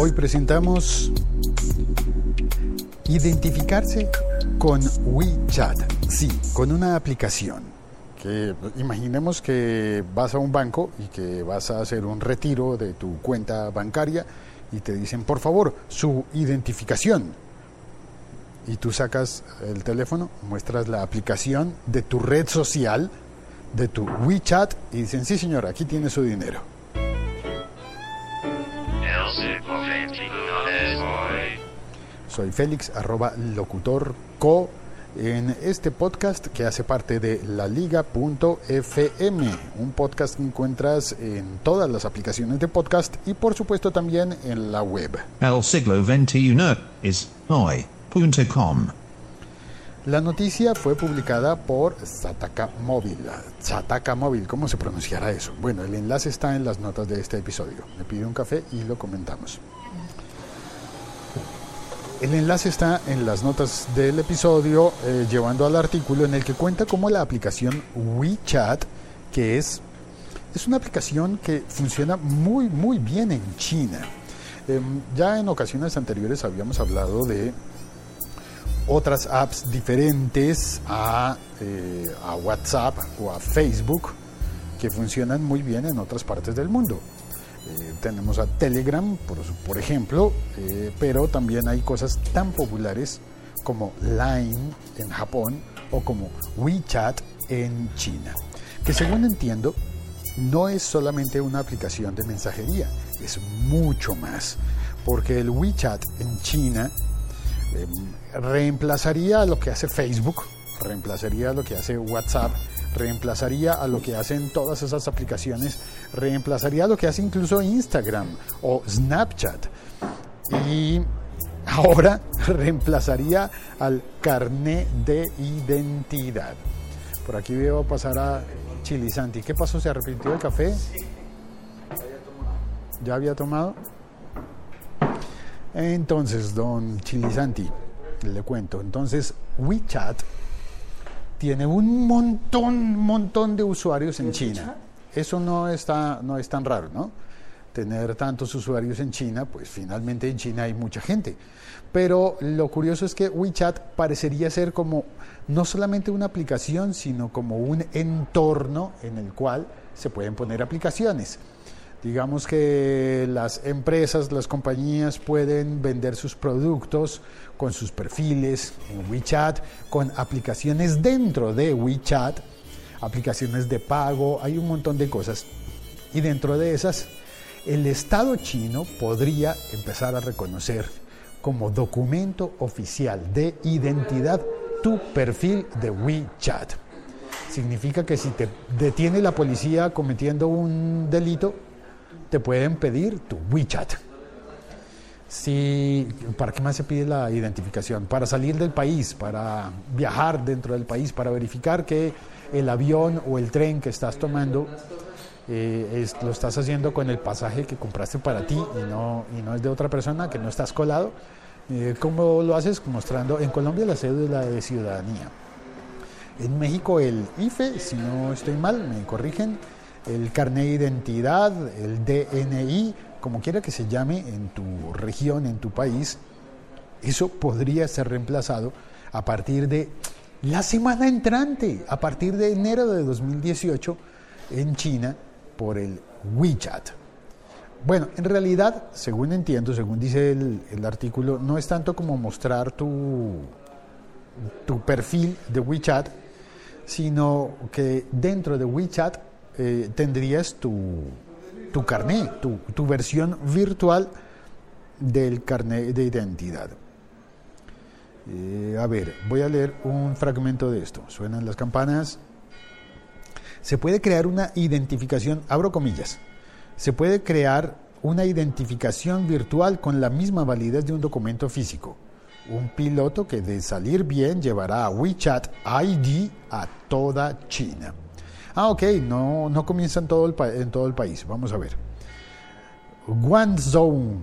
Hoy presentamos identificarse con WeChat. Sí, con una aplicación. Que imaginemos que vas a un banco y que vas a hacer un retiro de tu cuenta bancaria y te dicen, por favor, su identificación. Y tú sacas el teléfono, muestras la aplicación de tu red social, de tu WeChat, y dicen, sí señor, aquí tiene su dinero. Soy Félix, arroba locutor co, en este podcast que hace parte de la liga.fm, un podcast que encuentras en todas las aplicaciones de podcast y por supuesto también en la web. El siglo XXI es hoy.com. La noticia fue publicada por Sataka Móvil. Sataka Móvil, ¿cómo se pronunciará eso? Bueno, el enlace está en las notas de este episodio. Me pide un café y lo comentamos. El enlace está en las notas del episodio, eh, llevando al artículo en el que cuenta cómo la aplicación WeChat, que es, es una aplicación que funciona muy, muy bien en China. Em, ya en ocasiones anteriores habíamos hablado de otras apps diferentes a, eh, a WhatsApp o a Facebook que funcionan muy bien en otras partes del mundo. Eh, tenemos a Telegram, por, por ejemplo, eh, pero también hay cosas tan populares como Line en Japón o como WeChat en China, que según entiendo no es solamente una aplicación de mensajería, es mucho más, porque el WeChat en China em, reemplazaría lo que hace Facebook, reemplazaría lo que hace WhatsApp, reemplazaría a lo que hacen todas esas aplicaciones, reemplazaría a lo que hace incluso Instagram o Snapchat. Y ahora reemplazaría al carnet de identidad. Por aquí veo pasar a Chilisanti. ¿Qué pasó? ¿Se arrepintió del café? ¿Ya había tomado? Entonces, don Chilisanti, le cuento. Entonces, WeChat tiene un montón, montón de usuarios en China. Eso no está, no es tan raro, ¿no? Tener tantos usuarios en China, pues finalmente en China hay mucha gente. Pero lo curioso es que WeChat parecería ser como no solamente una aplicación, sino como un entorno en el cual se pueden poner aplicaciones. Digamos que las empresas, las compañías pueden vender sus productos con sus perfiles en WeChat, con aplicaciones dentro de WeChat, aplicaciones de pago, hay un montón de cosas. Y dentro de esas, el Estado chino podría empezar a reconocer como documento oficial de identidad tu perfil de WeChat. Significa que si te detiene la policía cometiendo un delito, te pueden pedir tu WeChat. Si, ¿Para qué más se pide la identificación? Para salir del país, para viajar dentro del país, para verificar que el avión o el tren que estás tomando eh, lo estás haciendo con el pasaje que compraste para ti y no, y no es de otra persona, que no estás colado. Eh, ¿Cómo lo haces? Mostrando en Colombia la cédula de ciudadanía. En México el IFE, si no estoy mal, me corrigen, el carnet de identidad, el DNI, como quiera que se llame en tu región, en tu país, eso podría ser reemplazado a partir de la semana entrante, a partir de enero de 2018, en China, por el WeChat. Bueno, en realidad, según entiendo, según dice el, el artículo, no es tanto como mostrar tu, tu perfil de WeChat, sino que dentro de WeChat eh, tendrías tu, tu carnet, tu, tu, versión virtual del carnet de identidad. Eh, a ver, voy a leer un fragmento de esto. Suenan las campanas. Se puede crear una identificación, abro comillas, se puede crear una identificación virtual con la misma validez de un documento físico. Un piloto que de salir bien llevará a WeChat ID a toda China. Ah, ok, no, no comienza en todo, el en todo el país. Vamos a ver. Guangzhou,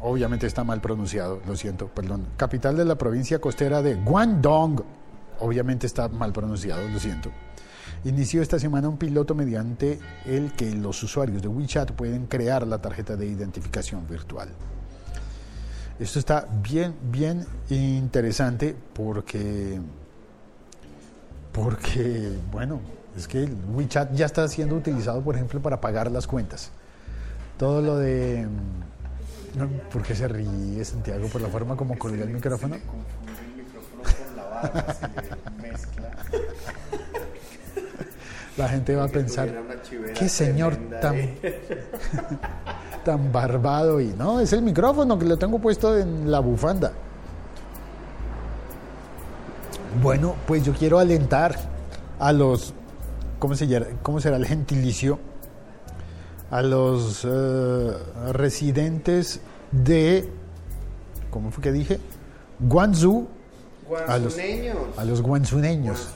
obviamente está mal pronunciado, lo siento, perdón. Capital de la provincia costera de Guangdong, obviamente está mal pronunciado, lo siento. inició esta semana un piloto mediante el que los usuarios de WeChat pueden crear la tarjeta de identificación virtual. Esto está bien, bien interesante porque, porque, bueno, es que el WeChat ya está siendo utilizado, por ejemplo, para pagar las cuentas. Todo lo de... ¿Por qué se ríe Santiago por la forma como colga el micrófono? La gente va a pensar, qué señor tan, tan barbado y no, es el micrófono que lo tengo puesto en la bufanda. Bueno, pues yo quiero alentar a los, ¿cómo, se llama? ¿cómo será el gentilicio? A los eh, residentes de, ¿cómo fue que dije? Guangzhou. A los, a los guanzuneños.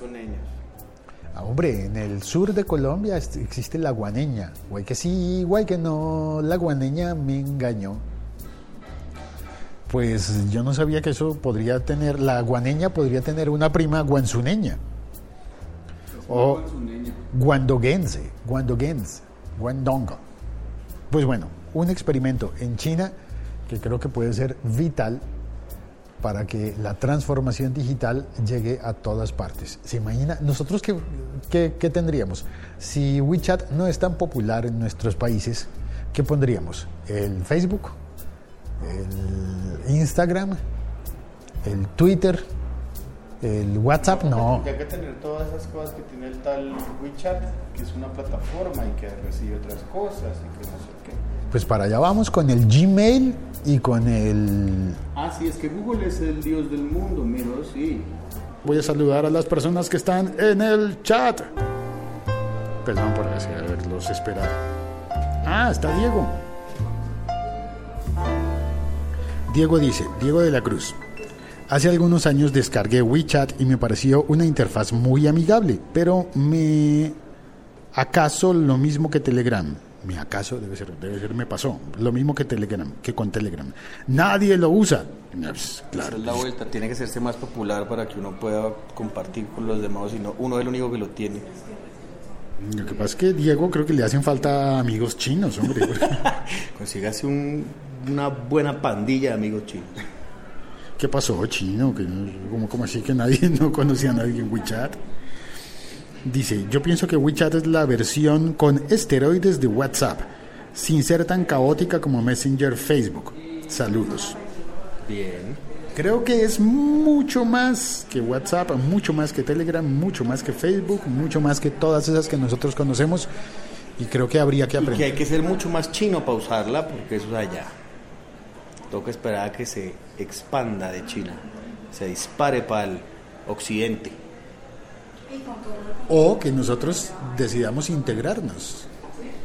Ah, hombre, en el sur de Colombia existe la guaneña. Guay que sí, guay que no, la guaneña me engañó. Pues yo no sabía que eso podría tener, la guaneña podría tener una prima guanzuneña. O guandoguense, guandoguense, guandongo. Pues bueno, un experimento en China que creo que puede ser vital para que la transformación digital llegue a todas partes. ¿Se imagina? ¿Nosotros qué, qué, tendríamos? Si WeChat no es tan popular en nuestros países, ¿qué pondríamos? ¿El Facebook? ¿El Instagram? ¿El Twitter? ¿El WhatsApp? No. Hay que tener todas esas cosas que tiene el tal WeChat, que es una plataforma y que recibe otras cosas y que no sé qué. Pues para allá vamos con el Gmail y con el... Ah, sí, es que Google es el dios del mundo, miro, sí. Voy a saludar a las personas que están en el chat. Perdón por haberlos esperado. Ah, está Diego. Diego dice, Diego de la Cruz. Hace algunos años descargué WeChat y me pareció una interfaz muy amigable, pero me... ¿Acaso lo mismo que Telegram? ¿Me acaso? Debe ser, debe ser, me pasó. Lo mismo que Telegram, que con Telegram. Nadie lo usa. Pues, claro. es la vuelta, tiene que hacerse más popular para que uno pueda compartir con los demás, sino uno es el único que lo tiene. Lo que pasa es que Diego creo que le hacen falta amigos chinos, hombre. Consígase un, una buena pandilla de amigos chinos. ¿Qué pasó, chino? Que, como, como así que nadie no conocía a nadie en WeChat? Dice, yo pienso que WeChat es la versión con esteroides de WhatsApp, sin ser tan caótica como Messenger Facebook. Saludos. Bien. Creo que es mucho más que WhatsApp, mucho más que Telegram, mucho más que Facebook, mucho más que todas esas que nosotros conocemos y creo que habría que aprender. Y que hay que ser mucho más chino para usarla porque eso es allá. Toca esperar a que se expanda de China, se dispare para el occidente o que nosotros decidamos integrarnos.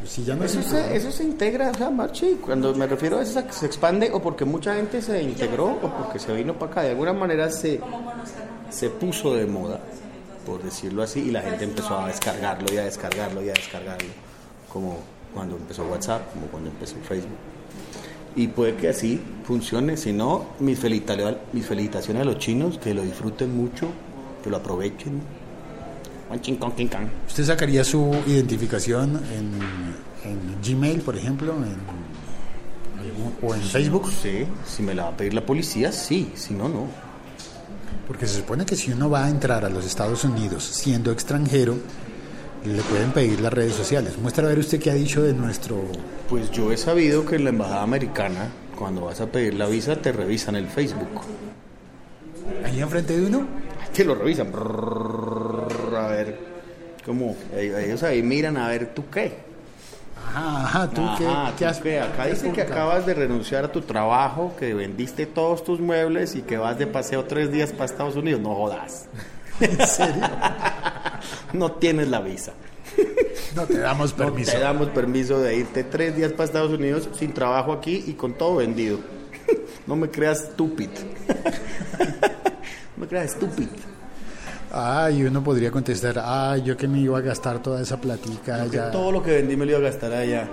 Si ya no eso, se, eso se integra, o sea, Marchi, cuando me refiero a eso, que se expande o porque mucha gente se integró o porque se vino para acá, de alguna manera se, se puso de moda, por decirlo así, y la gente empezó a descargarlo y a descargarlo y a descargarlo, como cuando empezó WhatsApp, como cuando empezó Facebook. Y puede que así funcione, si no, mis mis felicitaciones a los chinos, que lo disfruten mucho, que lo aprovechen ¿Usted sacaría su identificación en, Gmail, por ejemplo, o en Facebook? Sí, si me la va a pedir la policía, sí, si no, no. Porque se supone que si uno va a entrar a los Estados Unidos siendo extranjero, le pueden pedir las redes sociales. Muestra a ver usted qué ha dicho de nuestro... Pues yo he sabido que en la embajada americana, cuando vas a pedir la visa, te revisan el Facebook. ¿Ahí enfrente de uno? Que lo revisan a ver cómo ellos ahí miran a ver tú qué. Ajá, tú qué, qué, Acá dice que acabas de renunciar a tu trabajo, que vendiste todos tus muebles y que vas de paseo tres días para Estados Unidos. No jodas. ¿En serio? no tienes la visa. No te damos permiso. te damos permiso de irte tres días para Estados Unidos sin trabajo aquí y con todo vendido. No me creas estúpido. No me creas estúpido. Ah, y uno podría contestar, ah, yo que me iba a gastar toda esa platica allá. Todo lo que vendí me lo iba a gastar allá.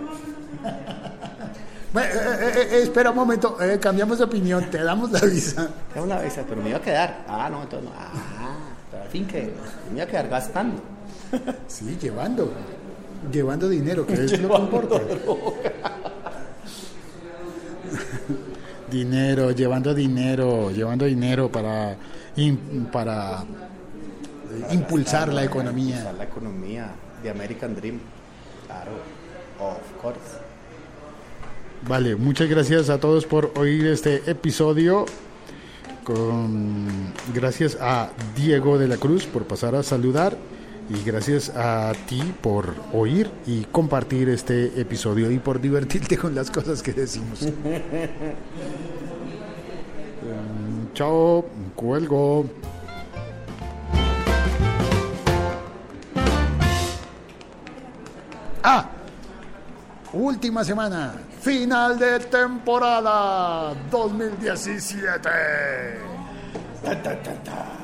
Bueno, eh, eh, eh, espera un momento, cambiamos de opinión, te damos la visa. Te damos la visa, pero me iba a quedar. Ah, no, entonces no. Ah, fin que me iba a quedar gastando. Sí, llevando. Llevando dinero, que es lo que importa. dinero, llevando dinero, llevando dinero para, para impulsar la economía. Impulsar la economía de American Dream. Claro, of course. Vale, muchas gracias a todos por oír este episodio. Con, gracias a Diego de la Cruz por pasar a saludar y gracias a ti por oír y compartir este episodio y por divertirte con las cosas que decimos. Em, chao, cuelgo. Ah, Última semana, final de temporada 2017. Ta, ta, ta, ta.